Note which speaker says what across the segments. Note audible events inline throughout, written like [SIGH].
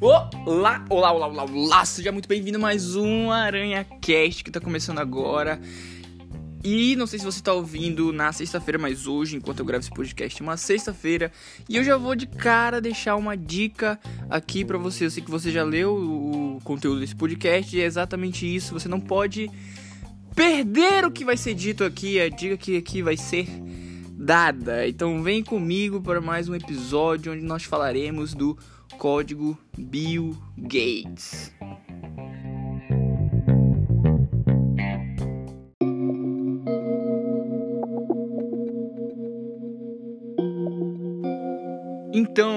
Speaker 1: Olá, olá, olá, olá, olá, seja muito bem-vindo a mais um Aranha Cast que tá começando agora. E não sei se você tá ouvindo na sexta-feira, mas hoje, enquanto eu gravo esse podcast, é uma sexta-feira. E eu já vou de cara deixar uma dica aqui para você. Eu sei que você já leu o conteúdo desse podcast e é exatamente isso. Você não pode perder o que vai ser dito aqui, a dica que aqui vai ser dada. Então vem comigo para mais um episódio onde nós falaremos do código Bill Gates. Então,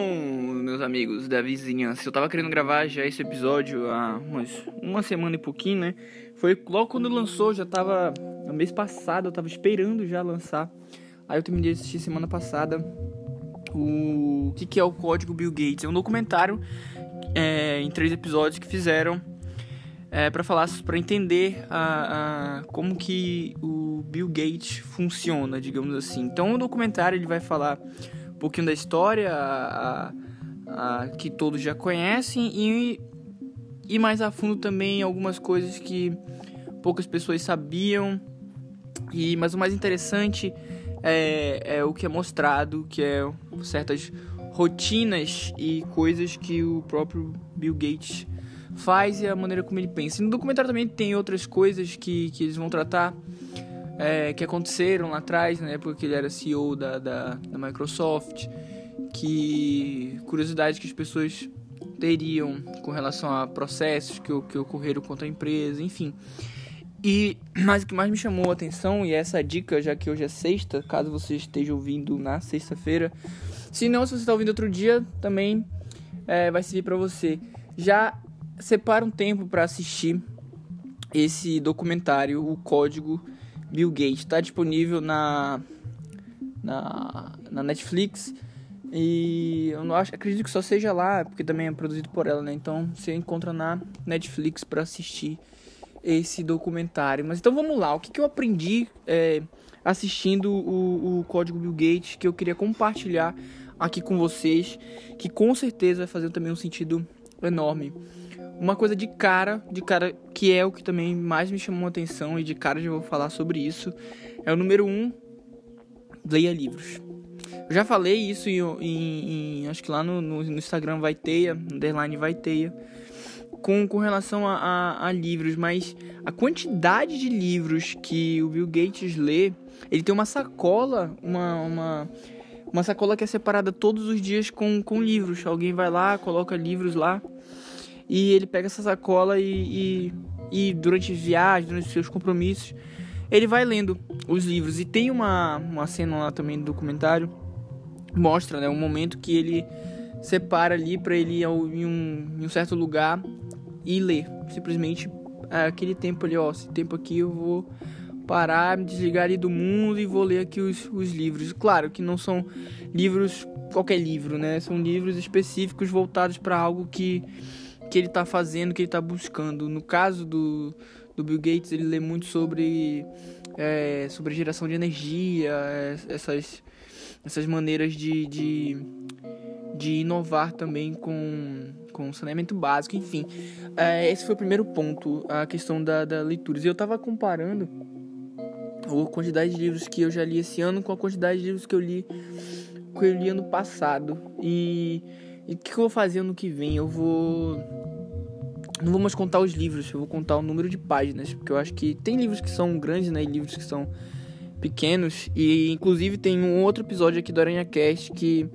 Speaker 1: meus amigos da vizinhança, eu tava querendo gravar já esse episódio há umas, uma semana e pouquinho, né? Foi logo quando lançou, já tava. No mês passado, eu tava esperando já lançar. Aí eu terminei de assistir semana passada o que, que é o código Bill Gates. É um documentário é, em três episódios que fizeram é, para falar, para entender a, a, como que o Bill Gates funciona, digamos assim. Então o documentário ele vai falar um pouquinho da história a, que todos já conhecem e, e mais a fundo também algumas coisas que poucas pessoas sabiam. E mas o mais interessante é, é o que é mostrado, que é certas rotinas e coisas que o próprio Bill Gates faz e a maneira como ele pensa. E no documentário também tem outras coisas que, que eles vão tratar é, que aconteceram lá atrás, na época que ele era CEO da, da, da Microsoft, que curiosidades que as pessoas teriam com relação a processos que, que ocorreram contra a empresa, enfim. E mas o que mais me chamou a atenção, e essa dica, já que hoje é sexta, caso você esteja ouvindo na sexta-feira, se não, se você está ouvindo outro dia, também é, vai servir para você. Já separa um tempo para assistir esse documentário, o Código Bill Gates. Está disponível na, na, na Netflix. E eu não acho, acredito que só seja lá, porque também é produzido por ela, né? Então você encontra na Netflix para assistir esse documentário. Mas então vamos lá, o que, que eu aprendi é, assistindo o, o Código Bill Gates que eu queria compartilhar aqui com vocês, que com certeza vai fazer também um sentido enorme. Uma coisa de cara, de cara que é o que também mais me chamou a atenção e de cara já vou falar sobre isso, é o número um, leia livros. Eu já falei isso em, em, em acho que lá no, no, no Instagram vai teia, underline vai teia com, com relação a, a, a, livros, mas a quantidade de livros que o Bill Gates lê, ele tem uma sacola, uma, uma, uma sacola que é separada todos os dias com, com livros. Alguém vai lá, coloca livros lá e ele pega essa sacola e, e, e durante viagens, durante seus compromissos, ele vai lendo os livros. E tem uma, uma cena lá também do documentário, mostra né, um momento que ele separa ali para ele ir em um, em um certo lugar e ler. Simplesmente aquele tempo ali, ó, esse tempo aqui eu vou parar, me desligar ali do mundo e vou ler aqui os, os livros. Claro que não são livros, qualquer livro, né? São livros específicos voltados para algo que, que ele está fazendo, que ele está buscando. No caso do, do Bill Gates, ele lê muito sobre, é, sobre geração de energia, é, essas, essas maneiras de, de de inovar também com, com saneamento básico, enfim. É, esse foi o primeiro ponto, a questão da, da leitura. E eu estava comparando a quantidade de livros que eu já li esse ano com a quantidade de livros que eu li que eu li ano passado. E o que eu vou fazer ano que vem? Eu vou. Não vou mais contar os livros, eu vou contar o número de páginas. Porque eu acho que tem livros que são grandes, né? E livros que são pequenos. E inclusive tem um outro episódio aqui do Aranha Cast que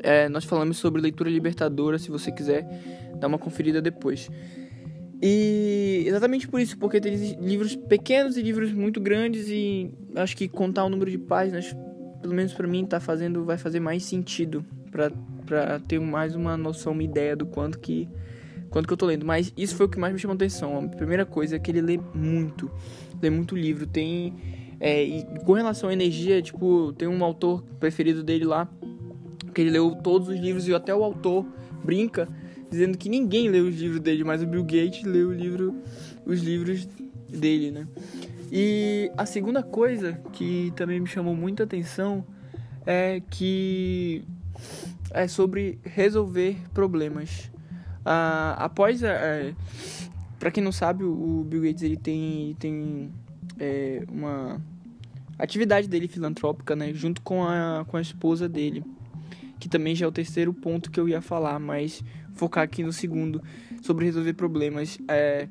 Speaker 1: é, nós falamos sobre leitura libertadora, se você quiser dar uma conferida depois. E exatamente por isso, porque tem livros pequenos e livros muito grandes e acho que contar o número de páginas, pelo menos para mim, tá fazendo, vai fazer mais sentido para ter mais uma noção, uma ideia do quanto que quanto que eu tô lendo. Mas isso foi o que mais me chamou a atenção. A primeira coisa é que ele lê muito, lê muito livro. Tem é, e com relação à energia, tipo, tem um autor preferido dele lá porque ele leu todos os livros e até o autor brinca dizendo que ninguém leu os livros dele, mas o Bill Gates leu o livro, os livros dele, né? E a segunda coisa que também me chamou muita atenção é que é sobre resolver problemas. Uh, após uh, para quem não sabe, o Bill Gates ele tem tem é, uma atividade dele filantrópica, né, junto com a com a esposa dele, que também já é o terceiro ponto que eu ia falar, mas focar aqui no segundo sobre resolver problemas. É,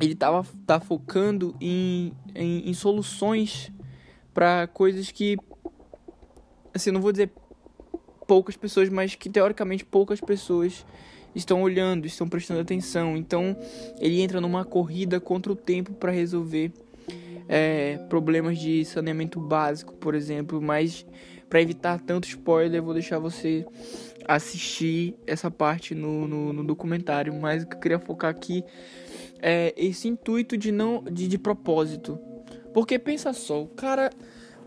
Speaker 1: ele tava tá focando em, em, em soluções para coisas que assim, não vou dizer poucas pessoas, mas que teoricamente poucas pessoas estão olhando, estão prestando atenção. Então ele entra numa corrida contra o tempo para resolver é, problemas de saneamento básico, por exemplo. Mas para evitar tanto spoiler, eu vou deixar você assistir essa parte no, no, no, documentário. Mas o que eu queria focar aqui é esse intuito de não de, de propósito. Porque pensa só, o cara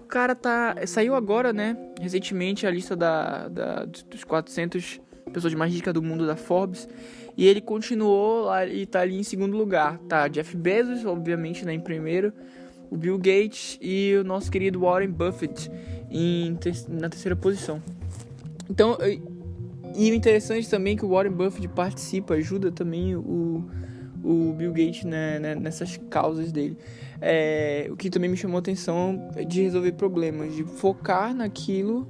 Speaker 1: o cara tá saiu agora, né, recentemente a lista da, da dos 400 pessoas mais ricas do mundo da Forbes. E ele continuou lá e tá ali em segundo lugar. Tá, Jeff Bezos, obviamente, né, em primeiro. O Bill Gates e o nosso querido Warren Buffett em te na terceira posição. Então, e o interessante também é que o Warren Buffett participa, ajuda também o, o Bill Gates né, né, nessas causas dele. É, o que também me chamou a atenção é de resolver problemas, de focar naquilo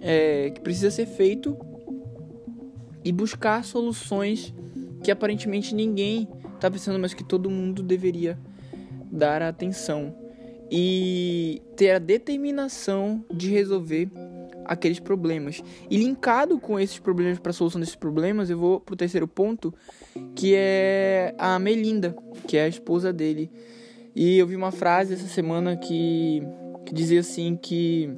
Speaker 1: é, que precisa ser feito e buscar soluções que aparentemente ninguém está pensando, mas que todo mundo deveria dar atenção e ter a determinação de resolver aqueles problemas. E linkado com esses problemas para a solução desses problemas, eu vou pro terceiro ponto, que é a Melinda, que é a esposa dele. E eu vi uma frase essa semana que, que dizia assim que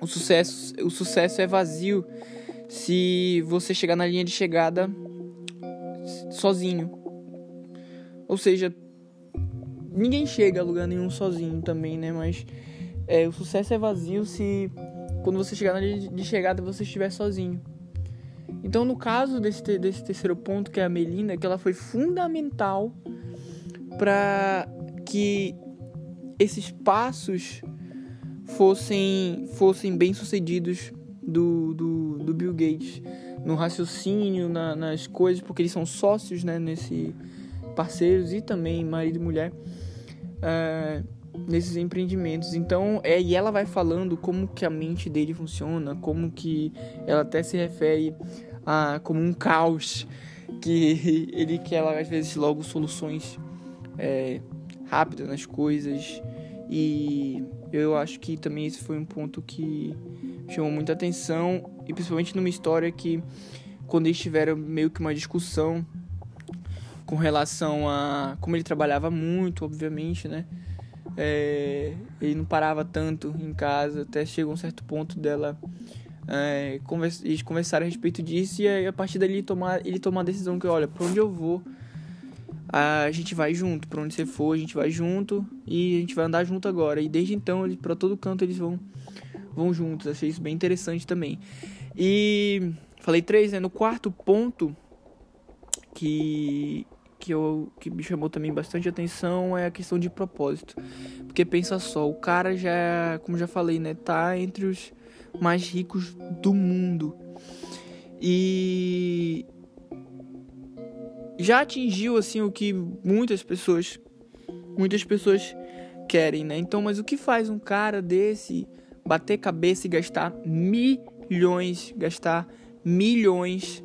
Speaker 1: o sucesso, o sucesso é vazio se você chegar na linha de chegada sozinho. Ou seja, ninguém chega a lugar nenhum sozinho também, né? Mas é, o sucesso é vazio se quando você chegar na linha de chegada você estiver sozinho. Então, no caso desse, desse terceiro ponto, que é a Melina, que ela foi fundamental para que esses passos fossem, fossem bem sucedidos do, do, do Bill Gates no raciocínio, na, nas coisas, porque eles são sócios né, nesse parceiros e também marido e mulher uh, nesses empreendimentos. Então, é, e ela vai falando como que a mente dele funciona, como que ela até se refere a como um caos que [LAUGHS] ele quer às vezes logo soluções é, rápidas nas coisas e eu acho que também esse foi um ponto que chamou muita atenção e principalmente numa história que quando eles tiveram meio que uma discussão com relação a como ele trabalhava muito, obviamente, né? É, ele não parava tanto em casa, até chegou um certo ponto dela é, conversa, eles conversaram a respeito disso e a partir dali tomar, ele tomou a decisão que, olha, pra onde eu vou, a gente vai junto, pra onde você for, a gente vai junto e a gente vai andar junto agora. E desde então, ele, pra todo canto eles vão vão juntos. Achei isso bem interessante também. E falei três, né? No quarto ponto que que eu que me chamou também bastante atenção é a questão de propósito. Porque pensa só, o cara já, como já falei, né, tá entre os mais ricos do mundo. E já atingiu assim o que muitas pessoas muitas pessoas querem, né? Então, mas o que faz um cara desse bater cabeça e gastar milhões, gastar milhões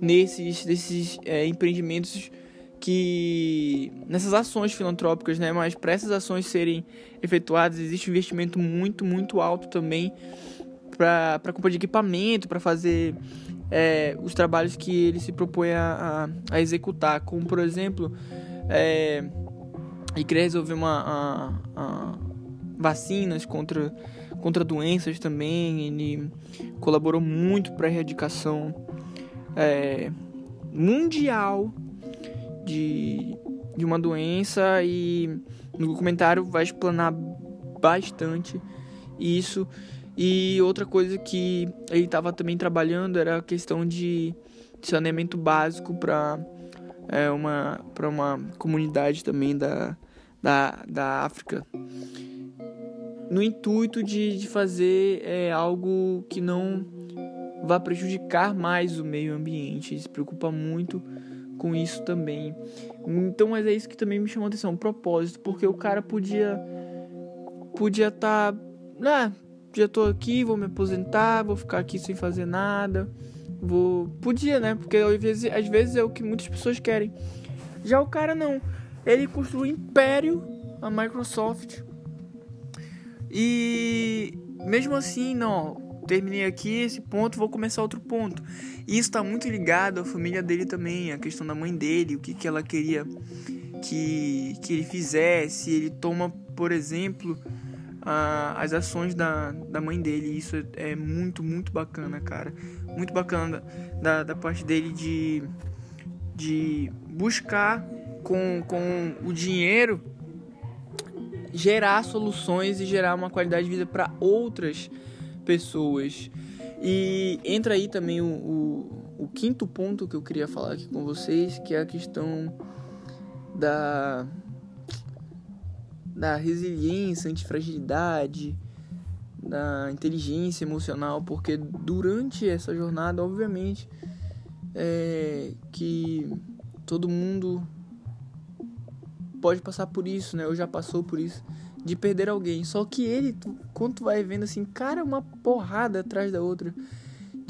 Speaker 1: nesses, desses é, empreendimentos que nessas ações filantrópicas, né? Mas para essas ações serem efetuadas existe um investimento muito, muito alto também para compra de equipamento, para fazer é, os trabalhos que ele se propõe a, a, a executar, como por exemplo, é, queria resolver uma a, a vacinas contra contra doenças também. Ele colaborou muito para a erradicação é, mundial de, de uma doença e no documentário vai explanar bastante isso. E outra coisa que ele estava também trabalhando era a questão de saneamento básico para é, uma, uma comunidade também da, da, da África. no intuito de, de fazer é, algo que não vá prejudicar mais o meio ambiente. Ele se preocupa muito com isso também. Então, mas é isso que também me chamou a atenção, o propósito, porque o cara podia podia estar, tá, ah, já tô aqui, vou me aposentar, vou ficar aqui sem fazer nada. Vou, podia, né? Porque às vezes, às vezes é o que muitas pessoas querem. Já o cara não. Ele construiu um império, a Microsoft. E mesmo assim, não, terminei aqui esse ponto, vou começar outro ponto. E isso está muito ligado à família dele também, a questão da mãe dele, o que, que ela queria que, que ele fizesse. Ele toma, por exemplo, a, as ações da, da mãe dele. Isso é muito, muito bacana, cara. Muito bacana da, da parte dele de, de buscar com, com o dinheiro gerar soluções e gerar uma qualidade de vida para outras pessoas. E entra aí também o, o, o, quinto ponto que eu queria falar aqui com vocês, que é a questão da, da resiliência, antifragilidade, da inteligência emocional, porque durante essa jornada, obviamente, é que todo mundo pode passar por isso, né? Ou já passou por isso de perder alguém. Só que ele, quando tu vai vendo assim, cara, uma porrada atrás da outra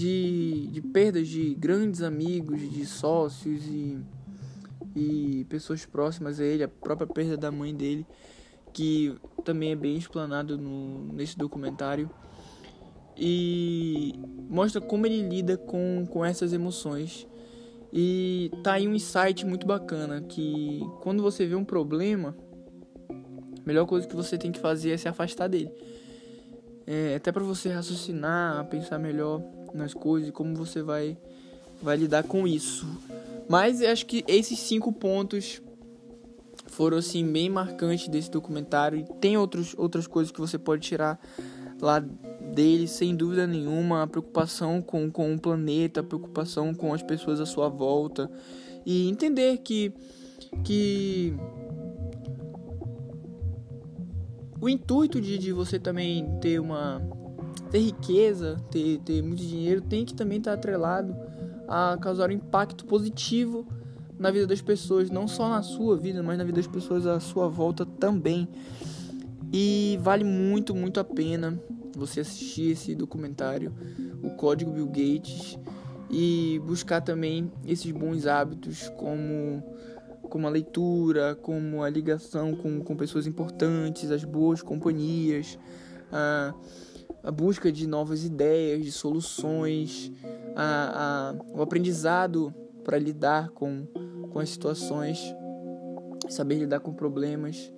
Speaker 1: de, de perdas de grandes amigos, de sócios e, e pessoas próximas a ele, a própria perda da mãe dele, que também é bem explanado no, nesse documentário. E mostra como ele lida com, com essas emoções. E tá aí um insight muito bacana que quando você vê um problema, a melhor coisa que você tem que fazer é se afastar dele. É, até para você raciocinar, pensar melhor nas coisas e como você vai, vai lidar com isso. Mas eu acho que esses cinco pontos foram assim bem marcantes desse documentário e tem outros, outras coisas que você pode tirar lá dele sem dúvida nenhuma a preocupação com, com o planeta a preocupação com as pessoas à sua volta e entender que que o intuito de, de você também ter uma ter riqueza, ter, ter muito dinheiro, tem que também estar atrelado a causar um impacto positivo na vida das pessoas, não só na sua vida, mas na vida das pessoas à sua volta também. E vale muito, muito a pena você assistir esse documentário, o Código Bill Gates, e buscar também esses bons hábitos como como a leitura, como a ligação com, com pessoas importantes, as boas companhias, a, a busca de novas ideias, de soluções, a, a, o aprendizado para lidar com, com as situações, saber lidar com problemas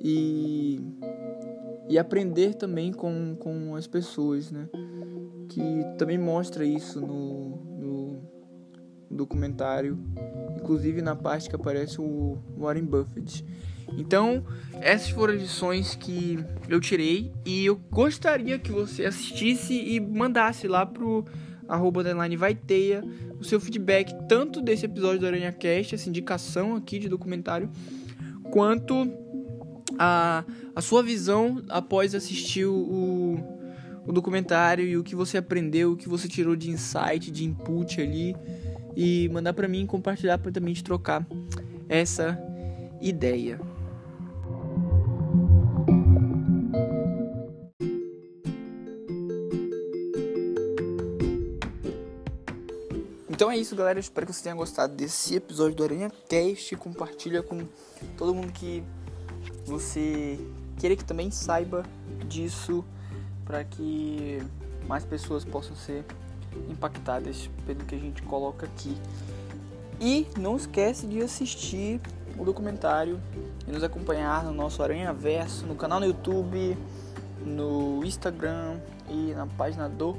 Speaker 1: e, e aprender também com, com as pessoas, né? Que também mostra isso no, documentário inclusive na parte que aparece o Warren Buffett. Então, essas foram as lições que eu tirei e eu gostaria que você assistisse e mandasse lá pro arroba vai teia o seu feedback tanto desse episódio do Aranha Cast, essa indicação aqui de documentário, quanto a, a sua visão após assistir o, o documentário e o que você aprendeu, o que você tirou de insight, de input ali e mandar para mim compartilhar para também trocar essa ideia. Então é isso, galera. Espero que você tenha gostado desse episódio do Aranha Cast. Compartilha com todo mundo que você queira que também saiba disso para que mais pessoas possam ser impactadas pelo que a gente coloca aqui. E não esquece de assistir o documentário e nos acompanhar no nosso Aranha Verso, no canal no YouTube, no Instagram e na página do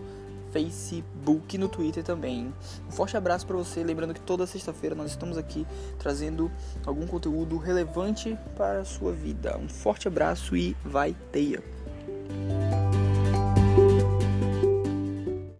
Speaker 1: Facebook e no Twitter também. Um forte abraço para você, lembrando que toda sexta-feira nós estamos aqui trazendo algum conteúdo relevante para a sua vida. Um forte abraço e vai teia.